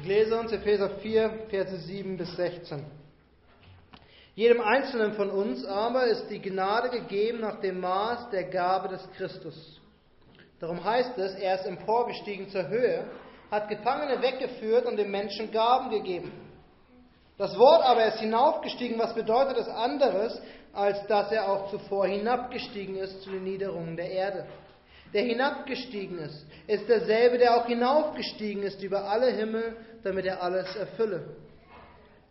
Ich lese uns Epheser 4, Verse 7 bis 16. Jedem Einzelnen von uns aber ist die Gnade gegeben nach dem Maß der Gabe des Christus. Darum heißt es, er ist emporgestiegen zur Höhe, hat Gefangene weggeführt und den Menschen Gaben gegeben. Das Wort aber ist hinaufgestiegen, was bedeutet es anderes, als dass er auch zuvor hinabgestiegen ist zu den Niederungen der Erde. Der hinabgestiegen ist, ist derselbe, der auch hinaufgestiegen ist über alle Himmel, damit er alles erfülle.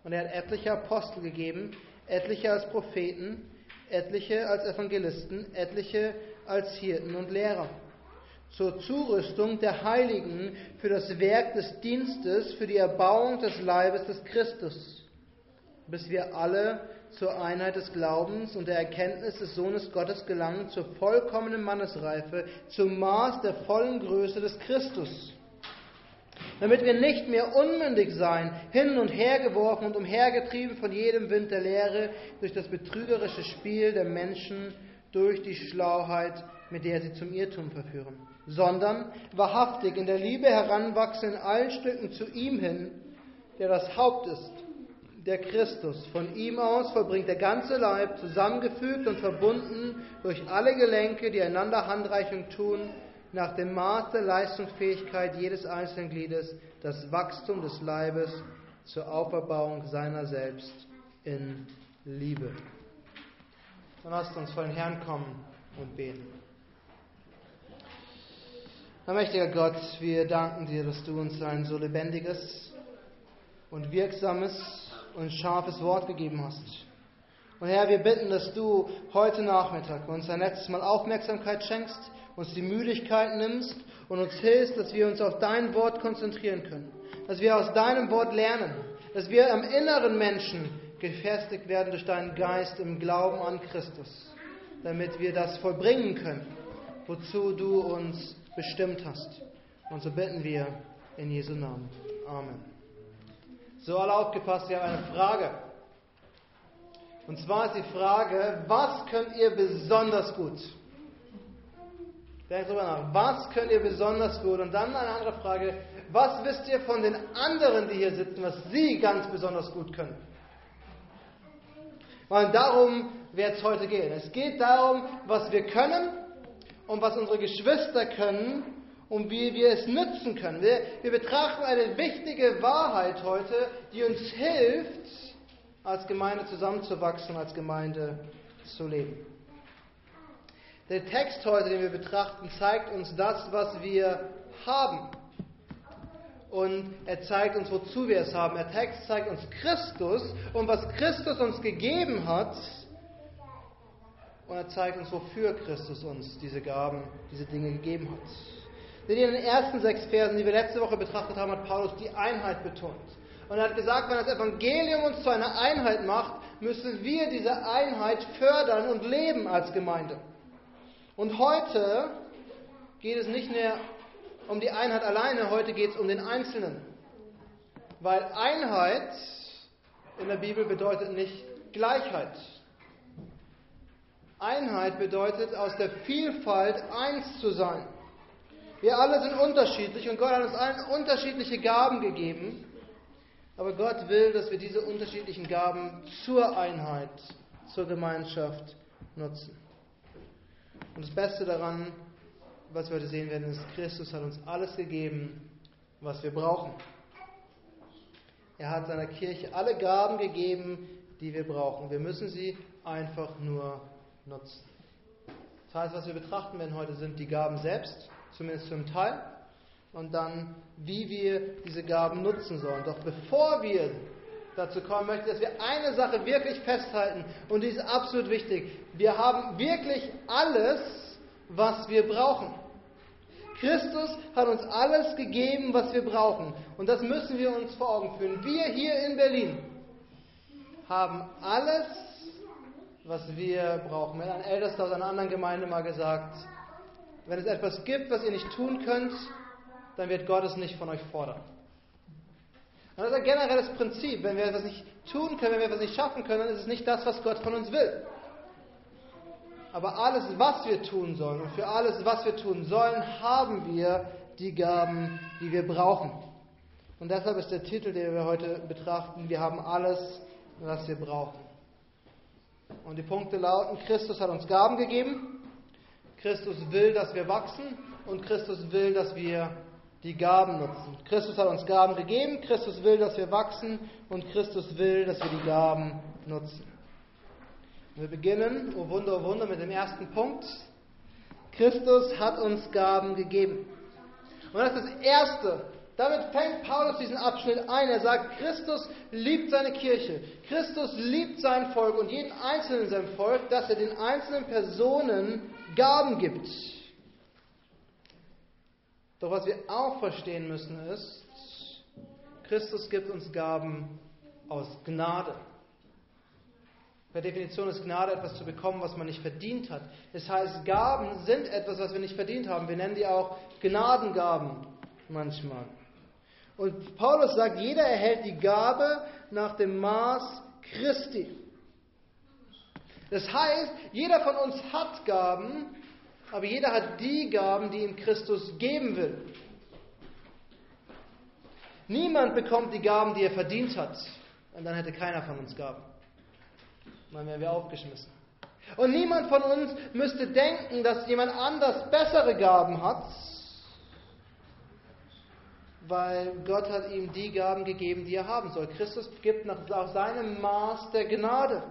Und er hat etliche Apostel gegeben, etliche als Propheten, etliche als Evangelisten, etliche als Hirten und Lehrer. Zur Zurüstung der Heiligen für das Werk des Dienstes, für die Erbauung des Leibes des Christus, bis wir alle zur Einheit des Glaubens und der Erkenntnis des Sohnes Gottes gelangen, zur vollkommenen Mannesreife, zum Maß der vollen Größe des Christus. Damit wir nicht mehr unmündig sein, hin und her geworfen und umhergetrieben von jedem Wind der Lehre, durch das betrügerische Spiel der Menschen, durch die Schlauheit, mit der sie zum Irrtum verführen, sondern wahrhaftig in der Liebe heranwachsen in allen Stücken zu ihm hin, der das Haupt ist, der Christus. Von ihm aus vollbringt der ganze Leib, zusammengefügt und verbunden durch alle Gelenke, die einander Handreichung tun, nach dem Maß der Leistungsfähigkeit jedes einzelnen Gliedes das Wachstum des Leibes zur Auferbauung seiner selbst in Liebe. Dann lasst uns vor den Herrn kommen und beten. Herr mächtiger Gott, wir danken dir, dass du uns ein so lebendiges und wirksames und scharfes Wort gegeben hast. Und Herr, wir bitten, dass du heute Nachmittag uns ein letztes Mal Aufmerksamkeit schenkst, uns die Müdigkeit nimmst und uns hilfst, dass wir uns auf dein Wort konzentrieren können, dass wir aus deinem Wort lernen, dass wir am inneren Menschen gefestigt werden durch deinen Geist im Glauben an Christus, damit wir das vollbringen können, wozu du uns bestimmt hast. Und so bitten wir in Jesu Namen. Amen. So alle aufgepasst, wir haben eine Frage. Und zwar ist die Frage, was könnt ihr besonders gut? Denkt drüber nach. Was könnt ihr besonders gut? Und dann eine andere Frage. Was wisst ihr von den anderen, die hier sitzen, was sie ganz besonders gut können? Weil darum wird es heute gehen. Es geht darum, was wir können und was unsere Geschwister können und wie wir es nützen können. Wir, wir betrachten eine wichtige Wahrheit heute, die uns hilft, als Gemeinde zusammenzuwachsen, als Gemeinde zu leben. Der Text heute, den wir betrachten, zeigt uns das, was wir haben. Und er zeigt uns, wozu wir es haben. Der Text zeigt uns Christus und was Christus uns gegeben hat. Und er zeigt uns, wofür Christus uns diese Gaben, diese Dinge gegeben hat. Denn in den ersten sechs Versen, die wir letzte Woche betrachtet haben, hat Paulus die Einheit betont. Und er hat gesagt, wenn das Evangelium uns zu einer Einheit macht, müssen wir diese Einheit fördern und leben als Gemeinde. Und heute geht es nicht mehr um die Einheit alleine, heute geht es um den Einzelnen. Weil Einheit in der Bibel bedeutet nicht Gleichheit. Einheit bedeutet aus der Vielfalt eins zu sein. Wir alle sind unterschiedlich und Gott hat uns allen unterschiedliche Gaben gegeben. Aber Gott will, dass wir diese unterschiedlichen Gaben zur Einheit, zur Gemeinschaft nutzen. Und das Beste daran, was wir heute sehen werden, ist, Christus hat uns alles gegeben, was wir brauchen. Er hat seiner Kirche alle Gaben gegeben, die wir brauchen. Wir müssen sie einfach nur nutzen. Das heißt, was wir betrachten werden heute, sind die Gaben selbst, zumindest zum Teil, und dann, wie wir diese Gaben nutzen sollen. Doch bevor wir dazu kommen, möchte ich, dass wir eine Sache wirklich festhalten, und die ist absolut wichtig. Wir haben wirklich alles, was wir brauchen. Christus hat uns alles gegeben, was wir brauchen. Und das müssen wir uns vor Augen führen. Wir hier in Berlin haben alles, was wir brauchen. Hat ein Ältester aus einer anderen Gemeinde mal gesagt, wenn es etwas gibt, was ihr nicht tun könnt, dann wird Gott es nicht von euch fordern. Und das ist ein generelles Prinzip. Wenn wir etwas nicht tun können, wenn wir etwas nicht schaffen können, dann ist es nicht das, was Gott von uns will. Aber alles, was wir tun sollen und für alles, was wir tun sollen, haben wir die Gaben, die wir brauchen. Und deshalb ist der Titel, den wir heute betrachten, wir haben alles, was wir brauchen. Und die Punkte lauten, Christus hat uns Gaben gegeben, Christus will, dass wir wachsen und Christus will, dass wir die Gaben nutzen. Christus hat uns Gaben gegeben, Christus will, dass wir wachsen und Christus will, dass wir die Gaben nutzen. Wir beginnen, oh Wunder, oh Wunder, mit dem ersten Punkt. Christus hat uns Gaben gegeben. Und das ist das Erste, damit fängt Paulus diesen Abschnitt ein. Er sagt, Christus liebt seine Kirche. Christus liebt sein Volk und jeden Einzelnen in seinem Volk, dass er den einzelnen Personen Gaben gibt. Doch was wir auch verstehen müssen ist, Christus gibt uns Gaben aus Gnade. Per Definition ist Gnade etwas zu bekommen, was man nicht verdient hat. Das heißt, Gaben sind etwas, was wir nicht verdient haben. Wir nennen die auch Gnadengaben manchmal. Und Paulus sagt, jeder erhält die Gabe nach dem Maß Christi. Das heißt, jeder von uns hat Gaben, aber jeder hat die Gaben, die ihm Christus geben will. Niemand bekommt die Gaben, die er verdient hat. Und dann hätte keiner von uns Gaben. Dann wären wir aufgeschmissen. Und niemand von uns müsste denken, dass jemand anders bessere Gaben hat, weil Gott hat ihm die Gaben gegeben, die er haben soll. Christus gibt nach seinem Maß der Gnade.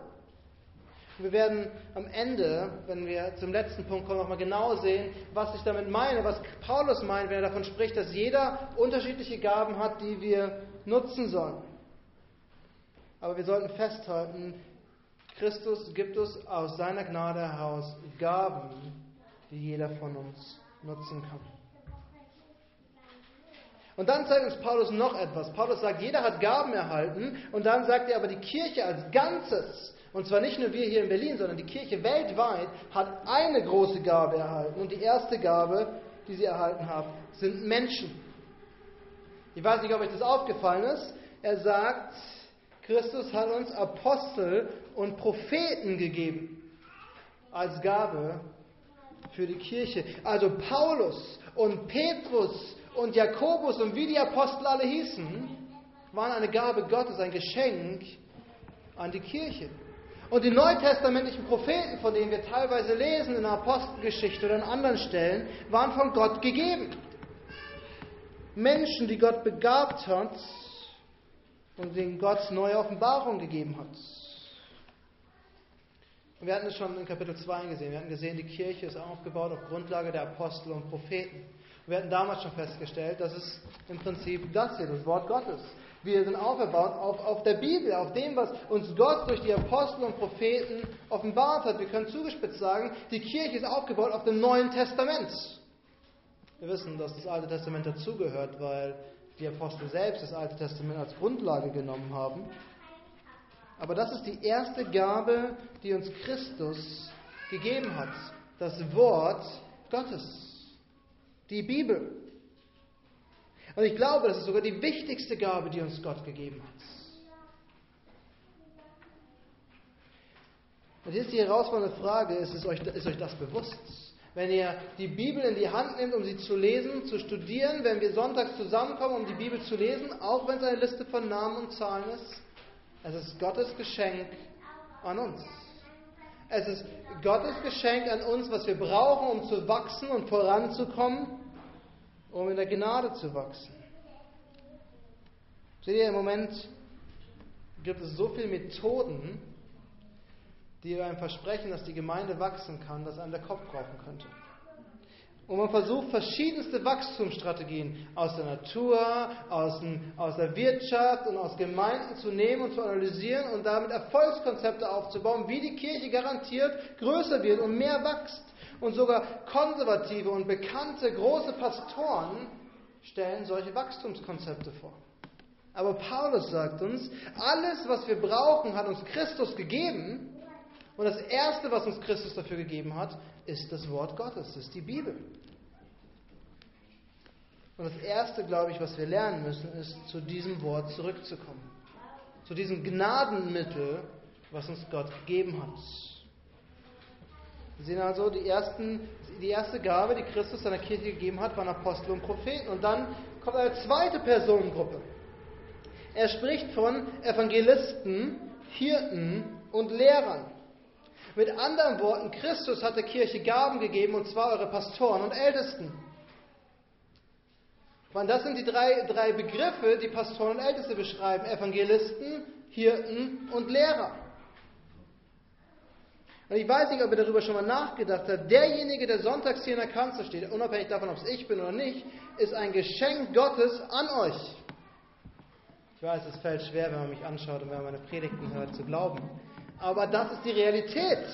Wir werden am Ende, wenn wir zum letzten Punkt kommen, nochmal genau sehen, was ich damit meine, was Paulus meint, wenn er davon spricht, dass jeder unterschiedliche Gaben hat, die wir nutzen sollen. Aber wir sollten festhalten, Christus gibt uns aus seiner Gnade heraus Gaben, die jeder von uns nutzen kann. Und dann zeigt uns Paulus noch etwas. Paulus sagt, jeder hat Gaben erhalten. Und dann sagt er aber, die Kirche als Ganzes, und zwar nicht nur wir hier in Berlin, sondern die Kirche weltweit, hat eine große Gabe erhalten. Und die erste Gabe, die sie erhalten hat, sind Menschen. Ich weiß nicht, ob euch das aufgefallen ist. Er sagt, Christus hat uns Apostel und Propheten gegeben als Gabe für die Kirche. Also Paulus und Petrus und Jakobus und wie die Apostel alle hießen, waren eine Gabe Gottes, ein Geschenk an die Kirche. Und die neutestamentlichen Propheten, von denen wir teilweise lesen in der Apostelgeschichte oder an anderen Stellen, waren von Gott gegeben. Menschen, die Gott begabt hat und denen Gott neue Offenbarung gegeben hat. Und wir hatten es schon in Kapitel 2 gesehen. Wir hatten gesehen, die Kirche ist aufgebaut auf Grundlage der Apostel und Propheten. Wir hatten damals schon festgestellt, dass es im Prinzip das hier, das Wort Gottes. Wir sind aufgebaut auf, auf der Bibel, auf dem, was uns Gott durch die Apostel und Propheten offenbart hat. Wir können zugespitzt sagen, die Kirche ist aufgebaut auf dem Neuen Testament. Wir wissen, dass das Alte Testament dazugehört, weil die Apostel selbst das Alte Testament als Grundlage genommen haben. Aber das ist die erste Gabe, die uns Christus gegeben hat. Das Wort Gottes die Bibel. Und ich glaube, das ist sogar die wichtigste Gabe, die uns Gott gegeben hat. Und jetzt die herausfordernde Frage, ist, ist, euch, ist euch das bewusst? Wenn ihr die Bibel in die Hand nehmt, um sie zu lesen, zu studieren, wenn wir sonntags zusammenkommen, um die Bibel zu lesen, auch wenn es eine Liste von Namen und Zahlen ist, es ist Gottes Geschenk an uns. Es ist Gottes Geschenk an uns, was wir brauchen, um zu wachsen und voranzukommen, um in der Gnade zu wachsen. Seht ihr, im Moment gibt es so viele Methoden, die einem versprechen, dass die Gemeinde wachsen kann, dass einem der Kopf brauchen könnte. Und man versucht verschiedenste Wachstumsstrategien aus der Natur, aus, aus, der Wirtschaft und aus Gemeinden zu nehmen und zu analysieren und damit Erfolgskonzepte aufzubauen, wie die Kirche garantiert größer wird und mehr wächst. Und sogar konservative und bekannte große Pastoren stellen solche Wachstumskonzepte vor. Aber Paulus sagt uns, alles, was wir brauchen, hat uns Christus gegeben. Und das Erste, was uns Christus dafür gegeben hat, ist das Wort Gottes, ist die Bibel. Und das Erste, glaube ich, was wir lernen müssen, ist, zu diesem Wort zurückzukommen. Zu diesem Gnadenmittel, was uns Gott gegeben hat. Wir sehen also, die, ersten, die erste Gabe, die Christus seiner Kirche gegeben hat, waren Apostel und Propheten. Und dann kommt eine zweite Personengruppe. Er spricht von Evangelisten, Hirten und Lehrern. Mit anderen Worten, Christus hat der Kirche Gaben gegeben, und zwar eure Pastoren und Ältesten. Meine, das sind die drei, drei Begriffe, die Pastoren und Älteste beschreiben. Evangelisten, Hirten und Lehrer. Und ich weiß nicht, ob ihr darüber schon mal nachgedacht habt. Derjenige, der sonntags hier in der Kanzel steht, unabhängig davon, ob es ich bin oder nicht, ist ein Geschenk Gottes an euch. Ich weiß, es fällt schwer, wenn man mich anschaut und wenn man meine Predigten hört, zu glauben. Aber das ist die Realität.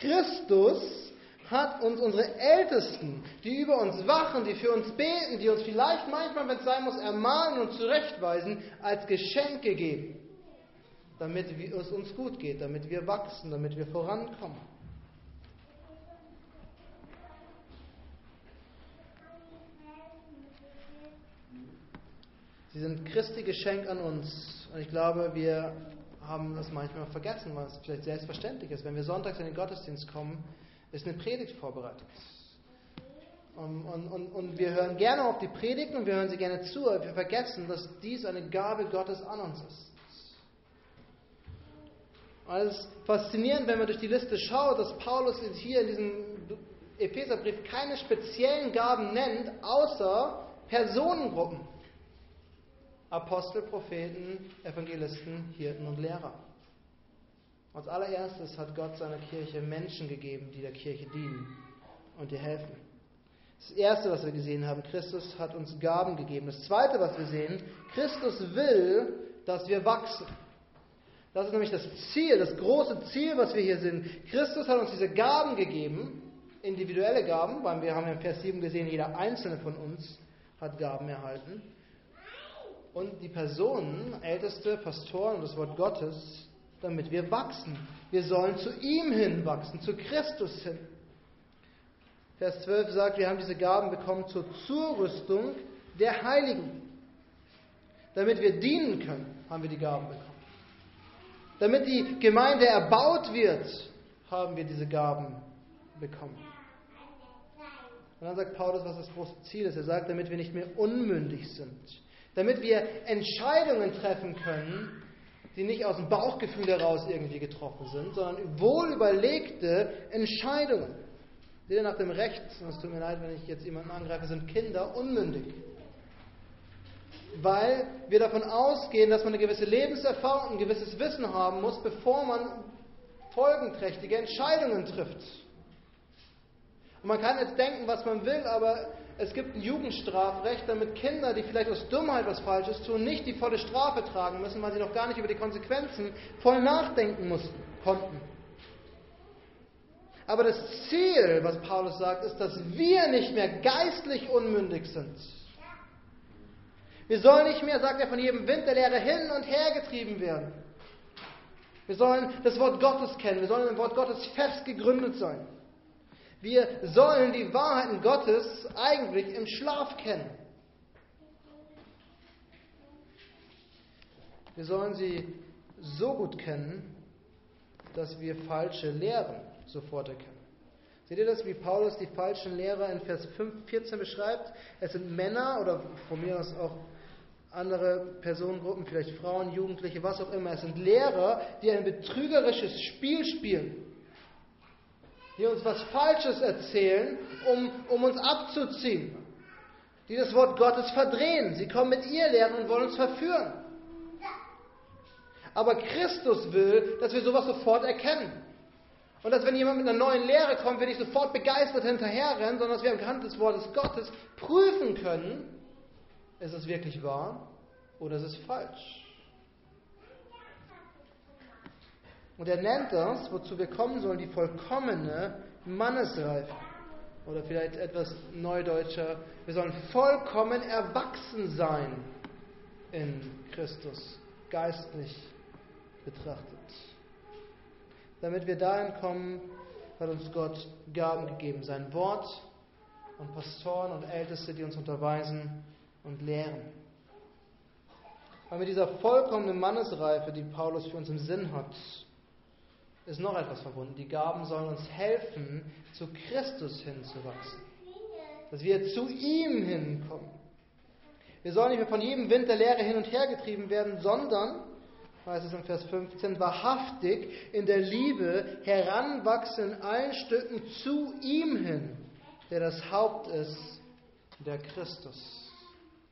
Christus hat uns unsere Ältesten, die über uns wachen, die für uns beten, die uns vielleicht manchmal, wenn es sein muss, ermahnen und zurechtweisen, als Geschenk gegeben damit es uns gut geht, damit wir wachsen, damit wir vorankommen. Sie sind Christi Geschenk an uns. Und ich glaube, wir haben das manchmal vergessen, weil es vielleicht selbstverständlich ist. Wenn wir sonntags in den Gottesdienst kommen, ist eine Predigt vorbereitet. Und, und, und, wir hören gerne auf die Predigten und wir hören sie gerne zu, aber wir vergessen, dass dies eine Gabe Gottes an uns ist. Und es ist faszinierend, wenn man durch die Liste schaut, dass Paulus hier in diesem Epheserbrief keine speziellen Gaben nennt, außer Personengruppen. Apostel, Propheten, Evangelisten, Hirten und Lehrer. Als allererstes hat Gott seiner Kirche Menschen gegeben, die der Kirche dienen und ihr helfen. Das Erste, was wir gesehen haben, Christus hat uns Gaben gegeben. Das Zweite, was wir sehen, Christus will, dass wir wachsen. Das ist nämlich das Ziel, das große Ziel, was wir hier sind. Christus hat uns diese Gaben gegeben, individuelle Gaben, weil wir haben ja im Vers 7 gesehen, jeder einzelne von uns hat Gaben erhalten. Und die Personen, Älteste, Pastoren und das Wort Gottes, damit wir wachsen. Wir sollen zu ihm hin wachsen, zu Christus hin. Vers 12 sagt, wir haben diese Gaben bekommen zur Zurüstung der Heiligen. Damit wir dienen können, haben wir die Gaben bekommen. Damit die Gemeinde erbaut wird, haben wir diese Gaben bekommen. Und dann sagt Paulus, was das große Ziel ist. Er sagt, damit wir nicht mehr unmündig sind. Damit wir Entscheidungen treffen können, die nicht aus dem Bauchgefühl heraus irgendwie getroffen sind, sondern wohl überlegte Entscheidungen. Ihr nach dem Recht, und es tut mir leid, wenn ich jetzt jemanden angreife, sind Kinder unmündig weil wir davon ausgehen, dass man eine gewisse Lebenserfahrung, ein gewisses Wissen haben muss, bevor man folgenträchtige Entscheidungen trifft. Und man kann jetzt denken, was man will, aber es gibt ein Jugendstrafrecht, damit Kinder, die vielleicht aus Dummheit was Falsches tun, nicht die volle Strafe tragen müssen, weil sie noch gar nicht über die Konsequenzen voll nachdenken mussten, konnten. Aber das Ziel, was Paulus sagt, ist, dass wir nicht mehr geistlich unmündig sind wir sollen nicht mehr, sagt er, von jedem Wind der Lehre hin und her getrieben werden. Wir sollen das Wort Gottes kennen. Wir sollen im Wort Gottes fest gegründet sein. Wir sollen die Wahrheiten Gottes eigentlich im Schlaf kennen. Wir sollen sie so gut kennen, dass wir falsche Lehren sofort erkennen. Seht ihr das, wie Paulus die falschen Lehrer in Vers 5, 14 beschreibt? Es sind Männer oder von mir aus auch andere Personengruppen, vielleicht Frauen, Jugendliche, was auch immer. Es sind Lehrer, die ein betrügerisches Spiel spielen, die uns was Falsches erzählen, um, um uns abzuziehen, die das Wort Gottes verdrehen. Sie kommen mit ihr Lehren und wollen uns verführen. Aber Christus will, dass wir sowas sofort erkennen. Und dass wenn jemand mit einer neuen Lehre kommt, wir nicht sofort begeistert hinterherrennen, sondern dass wir anhand des Wortes Gottes prüfen können, ist es wirklich wahr oder ist es falsch? Und er nennt das, wozu wir kommen sollen, die vollkommene Mannesreife. Oder vielleicht etwas neudeutscher, wir sollen vollkommen erwachsen sein in Christus, geistlich betrachtet. Damit wir dahin kommen, hat uns Gott Gaben gegeben, sein Wort und Pastoren und Älteste, die uns unterweisen und lehren. Weil mit dieser vollkommenen Mannesreife, die Paulus für uns im Sinn hat, ist noch etwas verbunden. Die Gaben sollen uns helfen, zu Christus hinzuwachsen. Dass wir zu ihm hinkommen. Wir sollen nicht mehr von jedem Wind der Lehre hin und her getrieben werden, sondern, heißt es im Vers 15, wahrhaftig in der Liebe heranwachsen in allen Stücken zu ihm hin, der das Haupt ist, der Christus.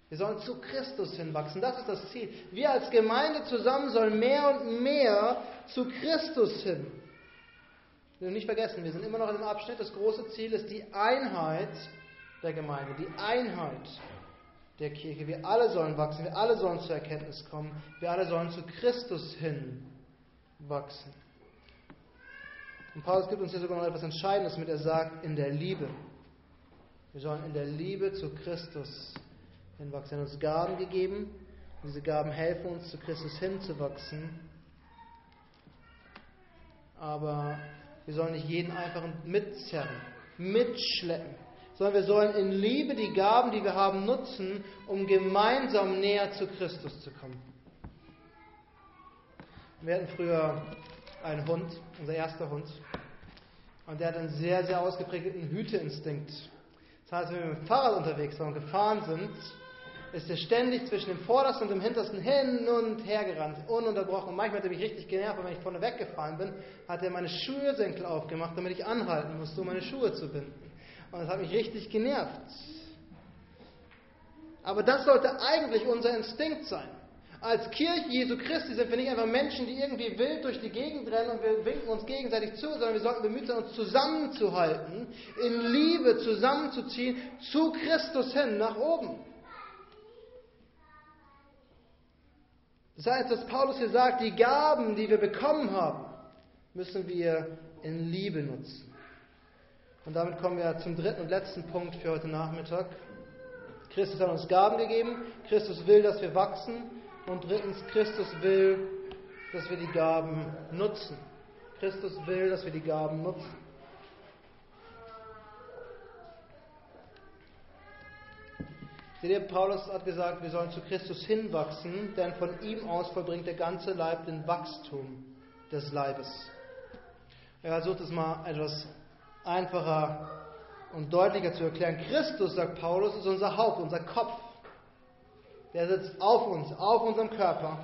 Wir sollen zu Christus hinwachsen. Das ist das Ziel. Wir als Gemeinde zusammen sollen mehr und mehr zu Christus hin. Wir nicht vergessen, wir sind immer noch in dem Abschnitt. Das große Ziel ist die Einheit der Gemeinde, die Einheit der Kirche. Wir alle sollen wachsen, wir alle sollen zur Erkenntnis kommen, wir alle sollen zu Christus hin wachsen. Und Paulus gibt uns hier sogar noch etwas Entscheidendes mit. Er sagt, in der Liebe. Wir sollen in der Liebe zu Christus hinwachsen. Er hat uns Gaben gegeben. Diese Gaben helfen uns, zu Christus hinzuwachsen. Aber wir sollen nicht jeden einfach mitzerren, mitschleppen, sondern wir sollen in Liebe die Gaben, die wir haben, nutzen, um gemeinsam näher zu Christus zu kommen. Wir hatten früher einen Hund, unser erster Hund, und der hat einen sehr, sehr ausgeprägten Hüteinstinkt. Das heißt, wenn wir mit dem Fahrrad unterwegs waren und gefahren sind, ist er ständig zwischen dem vordersten und dem hintersten hin und her gerannt, ununterbrochen. Manchmal hat er mich richtig genervt, wenn ich vorne weggefahren bin, hat er meine Schuhesenkel aufgemacht, damit ich anhalten musste, um meine Schuhe zu binden. Und das hat mich richtig genervt. Aber das sollte eigentlich unser Instinkt sein. Als Kirche Jesu Christi sind wir nicht einfach Menschen, die irgendwie wild durch die Gegend rennen und wir winken uns gegenseitig zu, sondern wir sollten bemüht sein, uns zusammenzuhalten, in Liebe zusammenzuziehen, zu Christus hin, nach oben. Das heißt, dass Paulus hier sagt, die Gaben, die wir bekommen haben, müssen wir in Liebe nutzen. Und damit kommen wir zum dritten und letzten Punkt für heute Nachmittag. Christus hat uns Gaben gegeben. Christus will, dass wir wachsen. Und drittens, Christus will, dass wir die Gaben nutzen. Christus will, dass wir die Gaben nutzen. Seht Paulus hat gesagt, wir sollen zu Christus hinwachsen, denn von ihm aus vollbringt der ganze Leib den Wachstum des Leibes. Er versucht es mal etwas einfacher und deutlicher zu erklären. Christus, sagt Paulus, ist unser Haupt, unser Kopf. Der sitzt auf uns, auf unserem Körper.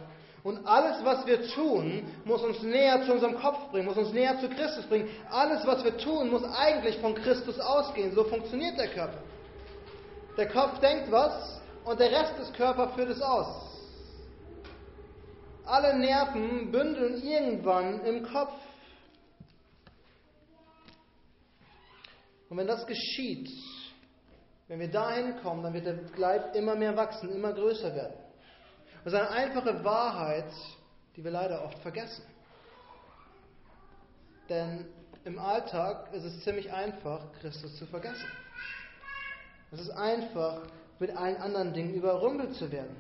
Und alles, was wir tun, muss uns näher zu unserem Kopf bringen, muss uns näher zu Christus bringen. Alles, was wir tun, muss eigentlich von Christus ausgehen. So funktioniert der Körper. Der Kopf denkt was und der Rest des Körpers führt es aus. Alle Nerven bündeln irgendwann im Kopf. Und wenn das geschieht, wenn wir dahin kommen, dann wird der Leib immer mehr wachsen, immer größer werden. Das ist eine einfache Wahrheit, die wir leider oft vergessen. Denn im Alltag ist es ziemlich einfach, Christus zu vergessen. Es ist einfach, mit allen anderen Dingen überrumpelt zu werden.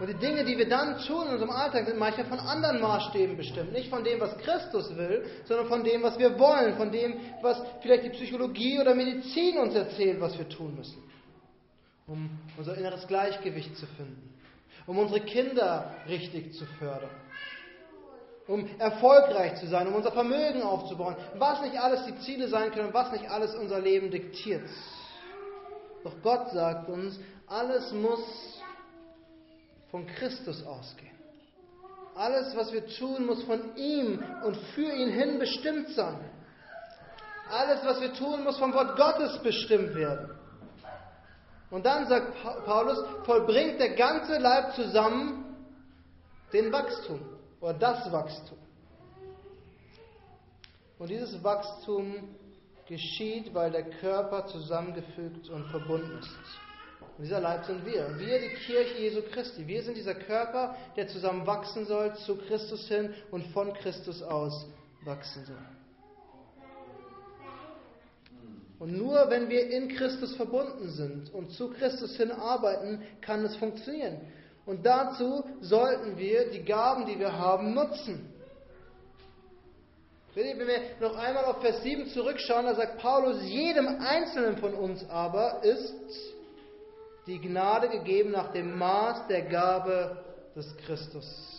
Und die Dinge, die wir dann tun in unserem Alltag, sind manchmal von anderen Maßstäben bestimmt. Nicht von dem, was Christus will, sondern von dem, was wir wollen, von dem, was vielleicht die Psychologie oder Medizin uns erzählt, was wir tun müssen. Um unser inneres Gleichgewicht zu finden. Um unsere Kinder richtig zu fördern. Um erfolgreich zu sein, um unser Vermögen aufzubauen. Was nicht alles die Ziele sein können, was nicht alles unser Leben diktiert. Doch Gott sagt uns, alles muss von Christus ausgehen. Alles, was wir tun, muss von ihm und für ihn hin bestimmt sein. Alles, was wir tun, muss vom Wort Gottes bestimmt werden. Und dann sagt Paulus, vollbringt der ganze Leib zusammen den Wachstum oder das Wachstum. Und dieses Wachstum geschieht, weil der Körper zusammengefügt und verbunden ist. Und dieser Leib sind wir. Wir, die Kirche Jesu Christi. Wir sind dieser Körper, der zusammen wachsen soll zu Christus hin und von Christus aus wachsen soll. Und nur wenn wir in Christus verbunden sind und zu Christus hin arbeiten, kann es funktionieren. Und dazu sollten wir die Gaben, die wir haben, nutzen. Wenn wir noch einmal auf Vers 7 zurückschauen, da sagt Paulus, jedem Einzelnen von uns aber ist die Gnade gegeben nach dem Maß der Gabe des Christus.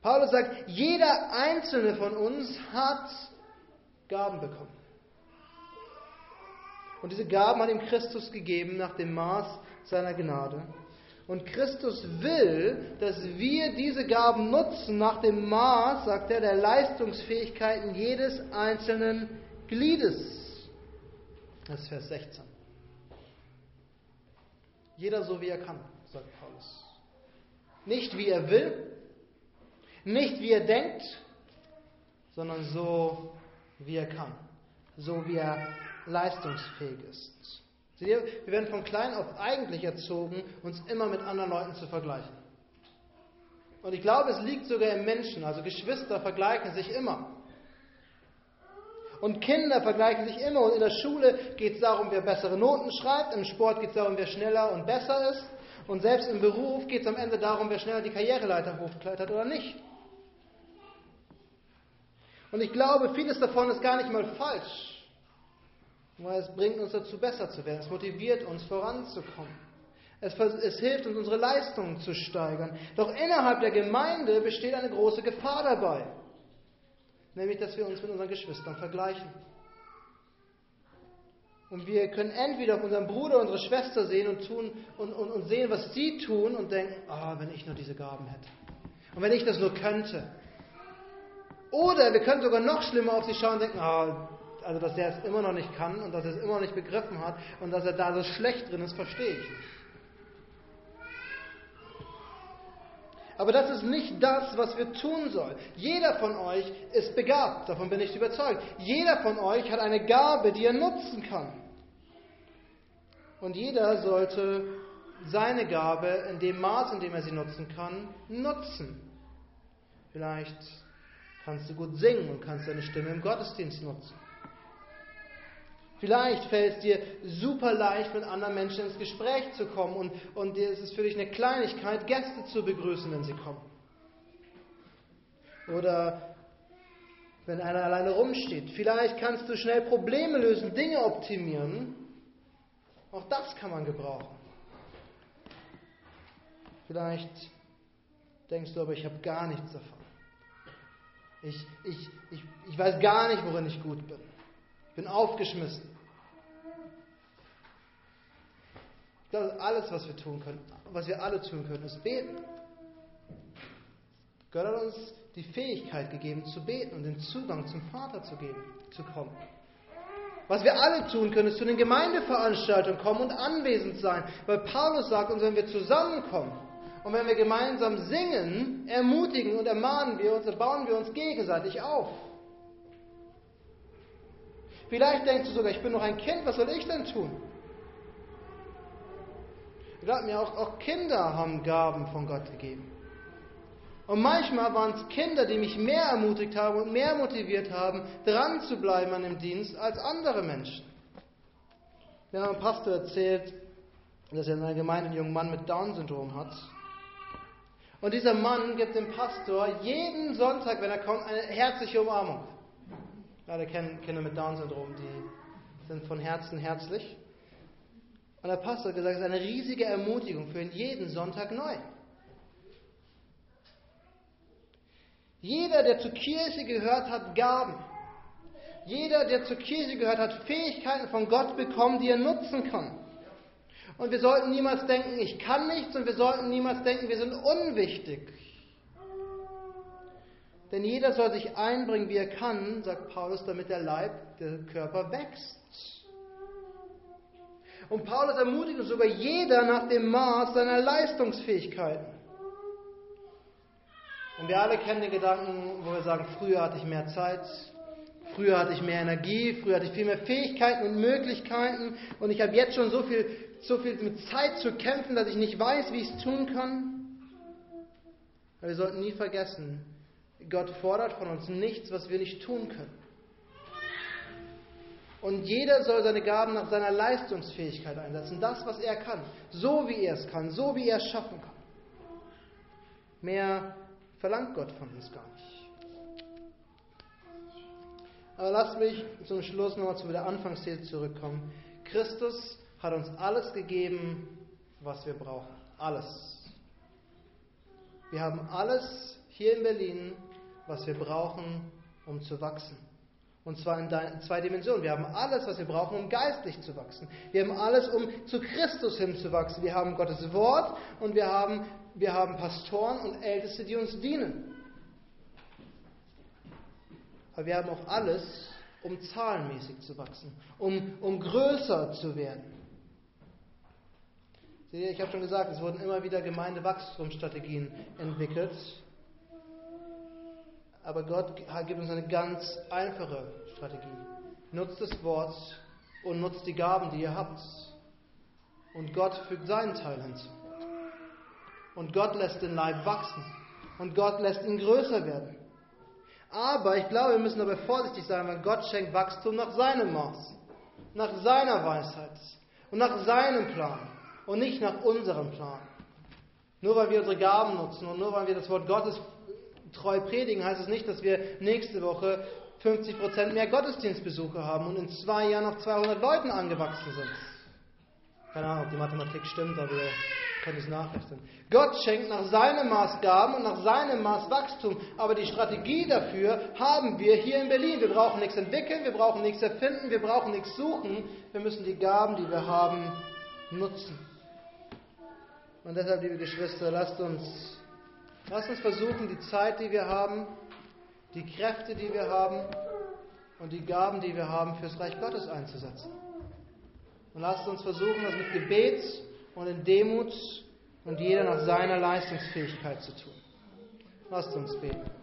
Paulus sagt, jeder Einzelne von uns hat Gaben bekommen. Und diese Gaben hat ihm Christus gegeben nach dem Maß seiner Gnade. Und Christus will, dass wir diese Gaben nutzen nach dem Maß, sagt er, der Leistungsfähigkeiten jedes einzelnen Gliedes. Das ist Vers 16. Jeder so wie er kann, sagt Paulus. Nicht wie er will, nicht wie er denkt, sondern so wie er kann, so wie er leistungsfähig ist. Seht ihr, wir werden von klein auf eigentlich erzogen, uns immer mit anderen Leuten zu vergleichen. Und ich glaube, es liegt sogar im Menschen. Also Geschwister vergleichen sich immer. Und Kinder vergleichen sich immer. Und in der Schule geht es darum, wer bessere Noten schreibt. Im Sport geht es darum, wer schneller und besser ist. Und selbst im Beruf geht es am Ende darum, wer schneller die Karriereleiter hochklettert oder nicht. Und ich glaube, vieles davon ist gar nicht mal falsch. Weil es bringt uns dazu, besser zu werden. Es motiviert uns, voranzukommen. Es, es, hilft uns, unsere Leistungen zu steigern. Doch innerhalb der Gemeinde besteht eine große Gefahr dabei. Nämlich, dass wir uns mit unseren Geschwistern vergleichen. Und wir können entweder auf unseren Bruder, unsere Schwester sehen und, tun, und, und, und sehen, was sie tun und denken, ah, oh, wenn ich nur diese Gaben hätte. Und wenn ich das nur könnte. Oder wir können sogar noch schlimmer auf sie schauen und denken, ah, oh, also dass er es immer noch nicht kann und dass er es immer noch nicht begriffen hat und dass er da so schlecht drin ist, verstehe ich. Aber das ist nicht das, was wir tun sollen. Jeder von euch ist begabt, davon bin ich überzeugt. Jeder von euch hat eine Gabe, die er nutzen kann. Und jeder sollte seine Gabe in dem Maß, in dem er sie nutzen kann, nutzen. Vielleicht kannst du gut singen und kannst deine Stimme im Gottesdienst nutzen. Vielleicht fällt es dir super leicht, mit anderen Menschen ins Gespräch zu kommen und, und es ist für dich eine Kleinigkeit, Gäste zu begrüßen, wenn sie kommen. Oder wenn einer alleine rumsteht. Vielleicht kannst du schnell Probleme lösen, Dinge optimieren. Auch das kann man gebrauchen. Vielleicht denkst du aber, ich habe gar nichts davon. Ich, ich, ich, ich weiß gar nicht, worin ich gut bin bin aufgeschmissen. Ich glaube, alles, was wir tun können, was wir alle tun können, ist beten. Gott hat uns die Fähigkeit gegeben zu beten und den Zugang zum Vater zu geben, zu kommen. Was wir alle tun können, ist zu den Gemeindeveranstaltungen kommen und anwesend sein. Weil Paulus sagt uns, wenn wir zusammenkommen und wenn wir gemeinsam singen, ermutigen und ermahnen wir uns, dann bauen wir uns gegenseitig auf. Vielleicht denkst du sogar, ich bin noch ein Kind, was soll ich denn tun? Glaub mir, auch, auch Kinder haben Gaben von Gott gegeben. Und manchmal waren es Kinder, die mich mehr ermutigt haben und mehr motiviert haben, dran zu bleiben an dem Dienst als andere Menschen. Wir haben einem Pastor erzählt, dass er in einer Gemeinde einen jungen Mann mit Down-Syndrom hat. Und dieser Mann gibt dem Pastor jeden Sonntag, wenn er kommt, eine herzliche Umarmung. Alle kennen Kinder mit Down-Syndrom, die sind von Herzen herzlich. Und der Pastor hat gesagt, es ist eine riesige Ermutigung für ihn jeden Sonntag neu. Jeder, der zur Kirche gehört hat, Gaben. Jeder, der zur Kirche gehört hat, Fähigkeiten von Gott bekommen, die er nutzen kann. Und wir sollten niemals denken, ich kann nichts, und wir sollten niemals denken, wir sind unwichtig. Denn jeder soll sich einbringen, wie er kann, sagt Paulus, damit der Leib, der Körper wächst. Und Paulus ermutigt uns sogar jeder nach dem Maß seiner Leistungsfähigkeiten. Und wir alle kennen den Gedanken, wo wir sagen, früher hatte ich mehr Zeit, früher hatte ich mehr Energie, früher hatte ich viel mehr Fähigkeiten und Möglichkeiten und ich habe jetzt schon so viel, so viel mit Zeit zu kämpfen, dass ich nicht weiß, wie ich es tun kann. Aber wir sollten nie vergessen, Gott fordert von uns nichts, was wir nicht tun können. Und jeder soll seine Gaben nach seiner Leistungsfähigkeit einsetzen, das, was er kann, so wie er es kann, so wie er es schaffen kann. Mehr verlangt Gott von uns gar nicht. Aber lasst mich zum Schluss nochmal zu der Anfangsthese zurückkommen. Christus hat uns alles gegeben, was wir brauchen. Alles. Wir haben alles hier in Berlin was wir brauchen, um zu wachsen, Und zwar in zwei Dimensionen. Wir haben alles, was wir brauchen, um geistlich zu wachsen. Wir haben alles, um zu Christus hinzuwachsen. Wir haben Gottes Wort und wir haben, wir haben Pastoren und Älteste, die uns dienen. Aber wir haben auch alles, um zahlenmäßig zu wachsen, um, um größer zu werden. Seht ihr, ich habe schon gesagt, es wurden immer wieder Gemeindewachstumsstrategien entwickelt. Aber Gott gibt uns eine ganz einfache Strategie. Nutzt das Wort und nutzt die Gaben, die ihr habt. Und Gott fügt seinen Teil hinzu. Und Gott lässt den Leib wachsen. Und Gott lässt ihn größer werden. Aber ich glaube, wir müssen dabei vorsichtig sein, weil Gott schenkt Wachstum nach seinem Maß, nach seiner Weisheit und nach seinem Plan und nicht nach unserem Plan. Nur weil wir unsere Gaben nutzen und nur weil wir das Wort Gottes treu predigen, heißt es nicht, dass wir nächste Woche 50% mehr Gottesdienstbesuche haben und in zwei Jahren auf 200 Leuten angewachsen sind. Keine Ahnung, ob die Mathematik stimmt, aber wir können es nachrechnen. Gott schenkt nach seinen Maßgaben und nach seinem Maß Wachstum, aber die Strategie dafür haben wir hier in Berlin. Wir brauchen nichts entwickeln, wir brauchen nichts erfinden, wir brauchen nichts suchen. Wir müssen die Gaben, die wir haben, nutzen. Und deshalb, liebe Geschwister, lasst uns Lass uns versuchen, die Zeit, die wir haben, die Kräfte, die wir haben und die Gaben, die wir haben, fürs Reich Gottes einzusetzen. Und lasst uns versuchen, das mit Gebet und in Demut und jeder nach seiner Leistungsfähigkeit zu tun. Lasst uns beten.